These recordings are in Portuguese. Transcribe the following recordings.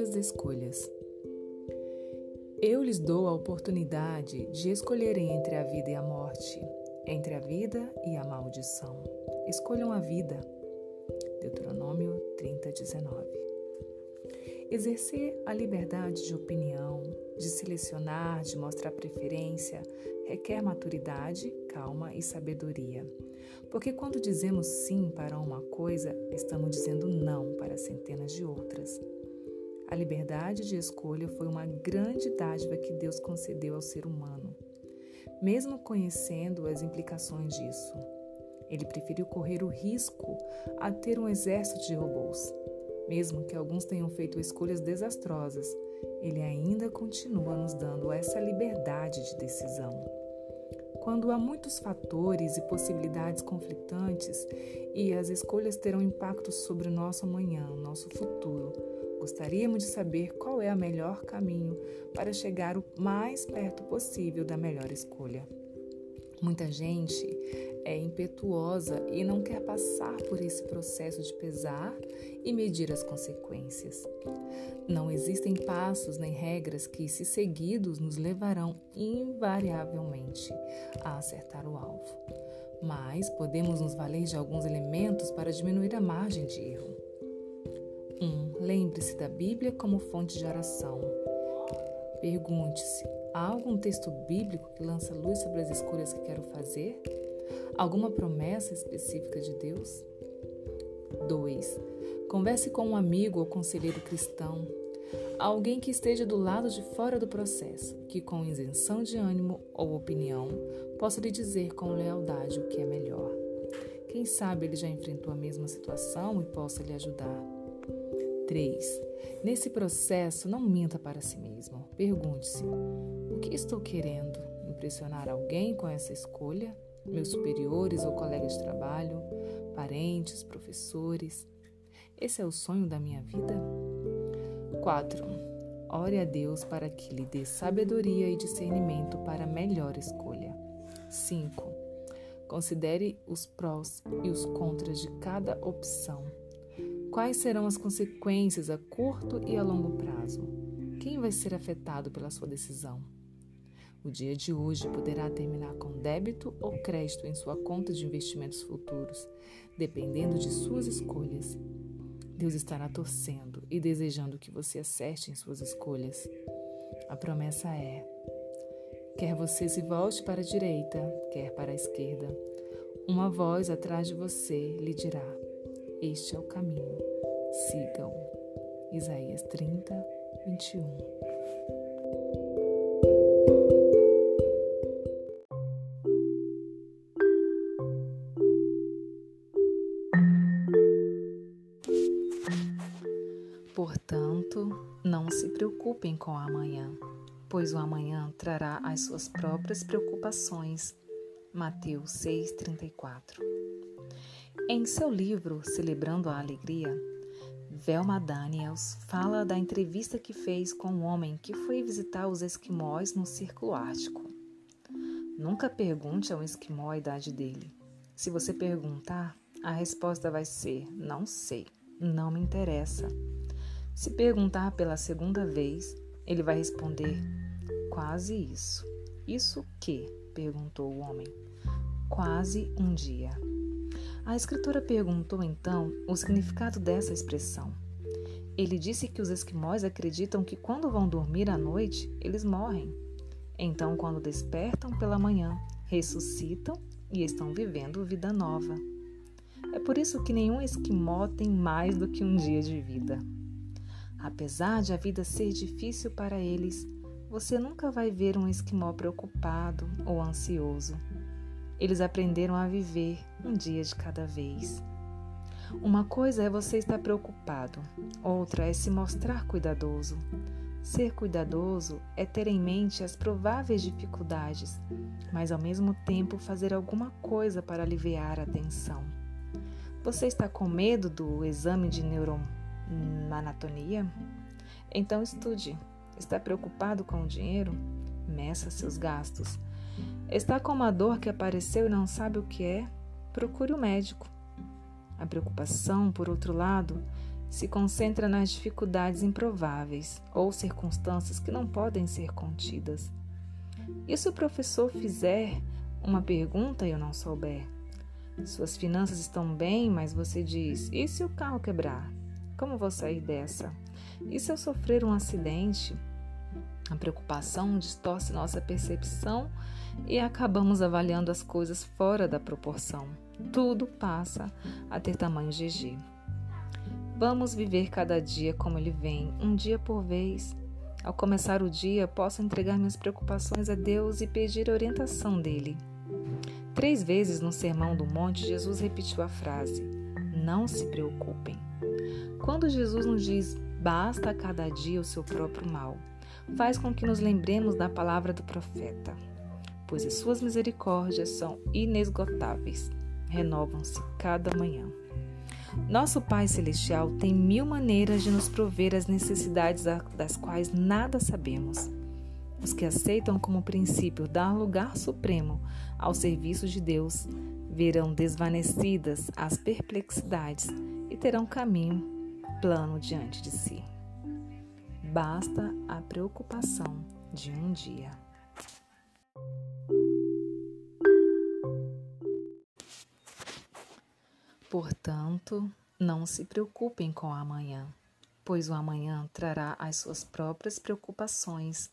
Muitas escolhas. Eu lhes dou a oportunidade de escolherem entre a vida e a morte, entre a vida e a maldição. Escolham a vida. Deuteronômio 30, 19. Exercer a liberdade de opinião, de selecionar, de mostrar preferência, requer maturidade, calma e sabedoria. Porque quando dizemos sim para uma coisa, estamos dizendo não para centenas de outras. A liberdade de escolha foi uma grande dádiva que Deus concedeu ao ser humano. Mesmo conhecendo as implicações disso, ele preferiu correr o risco a ter um exército de robôs. Mesmo que alguns tenham feito escolhas desastrosas, ele ainda continua nos dando essa liberdade de decisão. Quando há muitos fatores e possibilidades conflitantes e as escolhas terão impacto sobre o nosso amanhã, nosso futuro, gostaríamos de saber qual é o melhor caminho para chegar o mais perto possível da melhor escolha. Muita gente é impetuosa e não quer passar por esse processo de pesar e medir as consequências. Não existem passos nem regras que, se seguidos, nos levarão invariavelmente a acertar o alvo. Mas podemos nos valer de alguns elementos para diminuir a margem de erro. 1. Um, Lembre-se da Bíblia como fonte de oração. Pergunte-se: há algum texto bíblico que lança luz sobre as escolhas que quero fazer? Alguma promessa específica de Deus? 2. Converse com um amigo ou conselheiro cristão, alguém que esteja do lado de fora do processo, que com isenção de ânimo ou opinião possa lhe dizer com lealdade o que é melhor. Quem sabe ele já enfrentou a mesma situação e possa lhe ajudar. 3. Nesse processo, não minta para si mesmo. Pergunte-se: o que estou querendo? Impressionar alguém com essa escolha? meus superiores ou colegas de trabalho, parentes, professores. Esse é o sonho da minha vida? 4. Ore a Deus para que lhe dê sabedoria e discernimento para a melhor escolha. 5. Considere os prós e os contras de cada opção. Quais serão as consequências a curto e a longo prazo? Quem vai ser afetado pela sua decisão? O dia de hoje poderá terminar com débito ou crédito em sua conta de investimentos futuros, dependendo de suas escolhas. Deus estará torcendo e desejando que você acerte em suas escolhas. A promessa é: quer você se volte para a direita, quer para a esquerda, uma voz atrás de você lhe dirá: Este é o caminho, siga-o. Isaías 30, 21. Portanto, não se preocupem com o amanhã, pois o amanhã trará as suas próprias preocupações. Mateus 6:34. Em seu livro Celebrando a Alegria, Velma Daniels fala da entrevista que fez com um homem que foi visitar os esquimós no Círculo Ártico. Nunca pergunte ao esquimó a idade dele. Se você perguntar, a resposta vai ser: não sei, não me interessa. Se perguntar pela segunda vez, ele vai responder: Quase isso. Isso que? perguntou o homem. Quase um dia. A escritora perguntou então o significado dessa expressão. Ele disse que os esquimós acreditam que quando vão dormir à noite, eles morrem. Então, quando despertam pela manhã, ressuscitam e estão vivendo vida nova. É por isso que nenhum esquimó tem mais do que um dia de vida. Apesar de a vida ser difícil para eles, você nunca vai ver um esquimó preocupado ou ansioso. Eles aprenderam a viver um dia de cada vez. Uma coisa é você estar preocupado, outra é se mostrar cuidadoso. Ser cuidadoso é ter em mente as prováveis dificuldades, mas ao mesmo tempo fazer alguma coisa para aliviar a tensão. Você está com medo do exame de neurônio? Manatonia? Então estude. Está preocupado com o dinheiro? Meça seus gastos. Está com uma dor que apareceu e não sabe o que é? Procure o um médico. A preocupação, por outro lado, se concentra nas dificuldades improváveis ou circunstâncias que não podem ser contidas. E se o professor fizer uma pergunta e eu não souber? Suas finanças estão bem, mas você diz: e se o carro quebrar? Como vou sair dessa? E se eu sofrer um acidente? A preocupação distorce nossa percepção e acabamos avaliando as coisas fora da proporção. Tudo passa a ter tamanho GG. Vamos viver cada dia como ele vem, um dia por vez. Ao começar o dia, posso entregar minhas preocupações a Deus e pedir orientação dele. Três vezes no Sermão do Monte, Jesus repetiu a frase: Não se preocupem. Quando Jesus nos diz basta a cada dia o seu próprio mal, faz com que nos lembremos da palavra do profeta, pois as suas misericórdias são inesgotáveis, renovam-se cada manhã. Nosso Pai Celestial tem mil maneiras de nos prover as necessidades das quais nada sabemos. Os que aceitam como princípio dar lugar supremo ao serviço de Deus verão desvanecidas as perplexidades e terão caminho plano diante de si. Basta a preocupação de um dia. Portanto, não se preocupem com o amanhã, pois o amanhã trará as suas próprias preocupações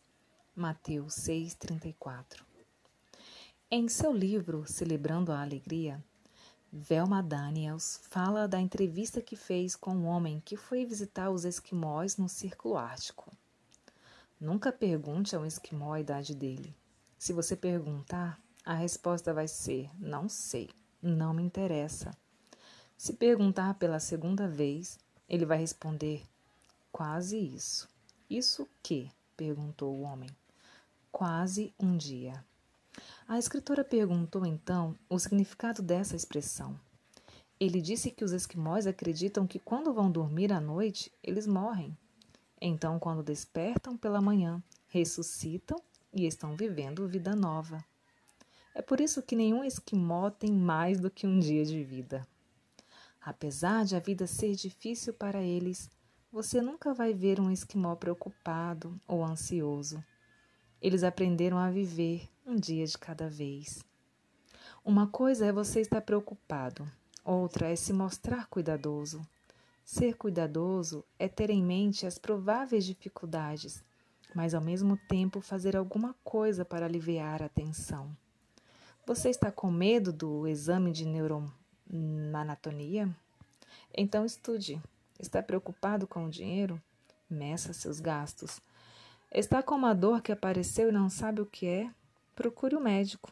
Mateus 6,34. Em seu livro Celebrando a Alegria, Velma Daniels fala da entrevista que fez com um homem que foi visitar os esquimós no Círculo Ártico. Nunca pergunte a um esquimó a idade dele. Se você perguntar, a resposta vai ser: não sei, não me interessa. Se perguntar pela segunda vez, ele vai responder: quase isso. Isso que? perguntou o homem quase um dia. A escritora perguntou então o significado dessa expressão. Ele disse que os esquimós acreditam que quando vão dormir à noite, eles morrem. Então, quando despertam pela manhã, ressuscitam e estão vivendo vida nova. É por isso que nenhum esquimó tem mais do que um dia de vida. Apesar de a vida ser difícil para eles, você nunca vai ver um esquimó preocupado ou ansioso. Eles aprenderam a viver um dia de cada vez. Uma coisa é você estar preocupado, outra é se mostrar cuidadoso. Ser cuidadoso é ter em mente as prováveis dificuldades, mas ao mesmo tempo fazer alguma coisa para aliviar a tensão. Você está com medo do exame de neuroanatonia? Então estude. Está preocupado com o dinheiro? Meça seus gastos. Está com uma dor que apareceu e não sabe o que é? Procure o um médico.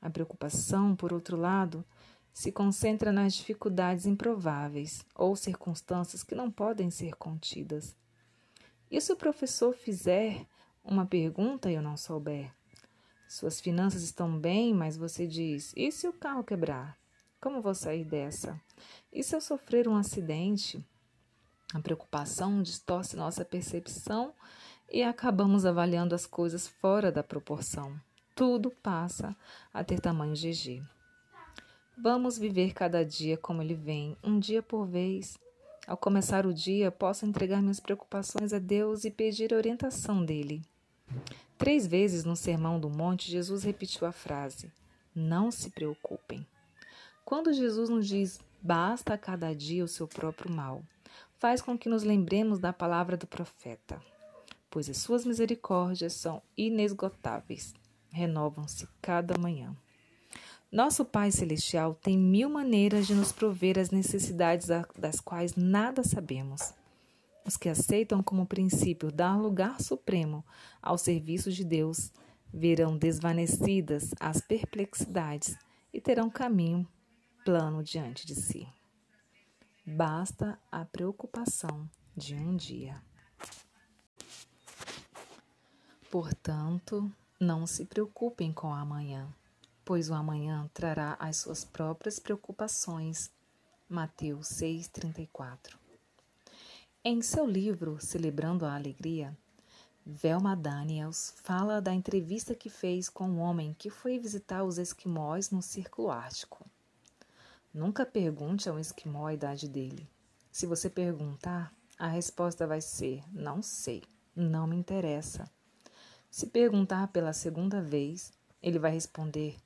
A preocupação, por outro lado, se concentra nas dificuldades improváveis ou circunstâncias que não podem ser contidas. E se o professor fizer uma pergunta e eu não souber? Suas finanças estão bem, mas você diz: e se o carro quebrar? Como vou sair dessa? E se eu sofrer um acidente? A preocupação distorce nossa percepção e acabamos avaliando as coisas fora da proporção. Tudo passa a ter tamanho GG. Vamos viver cada dia como ele vem, um dia por vez. Ao começar o dia, posso entregar minhas preocupações a Deus e pedir a orientação dele. Três vezes no Sermão do Monte, Jesus repetiu a frase: Não se preocupem. Quando Jesus nos diz basta cada dia o seu próprio mal, faz com que nos lembremos da palavra do profeta pois as suas misericórdias são inesgotáveis, renovam-se cada manhã. Nosso Pai Celestial tem mil maneiras de nos prover as necessidades das quais nada sabemos. Os que aceitam como princípio dar lugar supremo ao serviço de Deus verão desvanecidas as perplexidades e terão caminho plano diante de si. Basta a preocupação de um dia. Portanto, não se preocupem com o amanhã, pois o amanhã trará as suas próprias preocupações. Mateus 6,34 Em seu livro Celebrando a Alegria, Velma Daniels fala da entrevista que fez com um homem que foi visitar os esquimós no Círculo Ártico. Nunca pergunte a um esquimó a idade dele. Se você perguntar, a resposta vai ser: não sei, não me interessa. Se perguntar pela segunda vez, ele vai responder: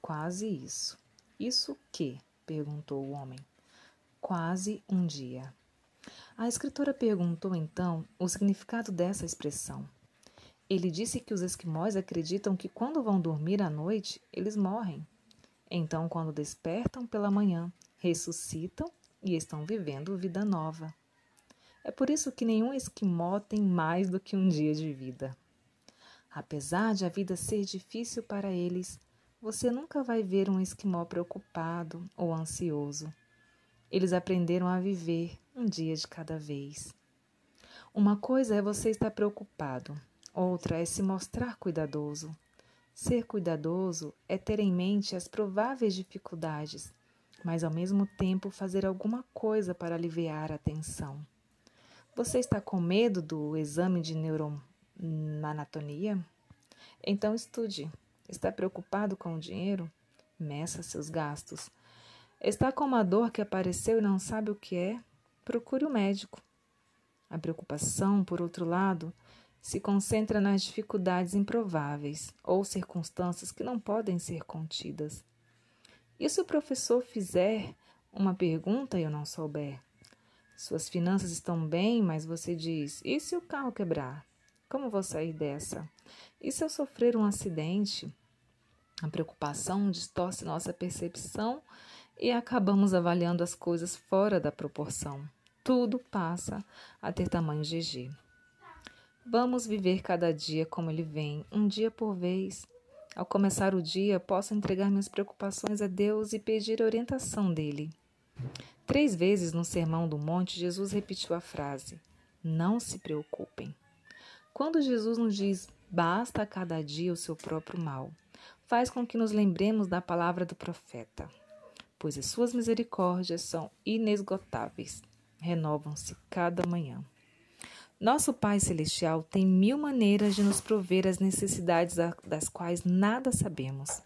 quase isso. Isso o quê? perguntou o homem. Quase um dia. A escritora perguntou então o significado dessa expressão. Ele disse que os esquimós acreditam que quando vão dormir à noite, eles morrem. Então, quando despertam pela manhã, ressuscitam e estão vivendo vida nova. É por isso que nenhum esquimó tem mais do que um dia de vida. Apesar de a vida ser difícil para eles, você nunca vai ver um esquimó preocupado ou ansioso. Eles aprenderam a viver um dia de cada vez. Uma coisa é você estar preocupado, outra é se mostrar cuidadoso. Ser cuidadoso é ter em mente as prováveis dificuldades, mas ao mesmo tempo fazer alguma coisa para aliviar a tensão. Você está com medo do exame de neuroanatonia? Então estude. Está preocupado com o dinheiro? Meça seus gastos. Está com uma dor que apareceu e não sabe o que é? Procure o médico. A preocupação, por outro lado, se concentra nas dificuldades improváveis ou circunstâncias que não podem ser contidas. E se o professor fizer uma pergunta e eu não souber? Suas finanças estão bem, mas você diz: e se o carro quebrar? Como vou sair dessa? E se eu sofrer um acidente? A preocupação distorce nossa percepção e acabamos avaliando as coisas fora da proporção. Tudo passa a ter tamanho GG. Vamos viver cada dia como ele vem, um dia por vez. Ao começar o dia, posso entregar minhas preocupações a Deus e pedir a orientação dele. Três vezes no Sermão do Monte, Jesus repetiu a frase: Não se preocupem. Quando Jesus nos diz basta a cada dia o seu próprio mal, faz com que nos lembremos da palavra do profeta pois as suas misericórdias são inesgotáveis, renovam-se cada manhã. Nosso Pai Celestial tem mil maneiras de nos prover as necessidades das quais nada sabemos.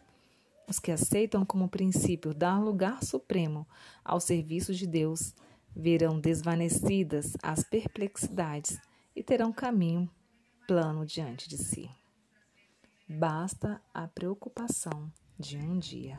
Os que aceitam como princípio dar lugar supremo ao serviço de Deus verão desvanecidas as perplexidades e terão caminho plano diante de si. Basta a preocupação de um dia.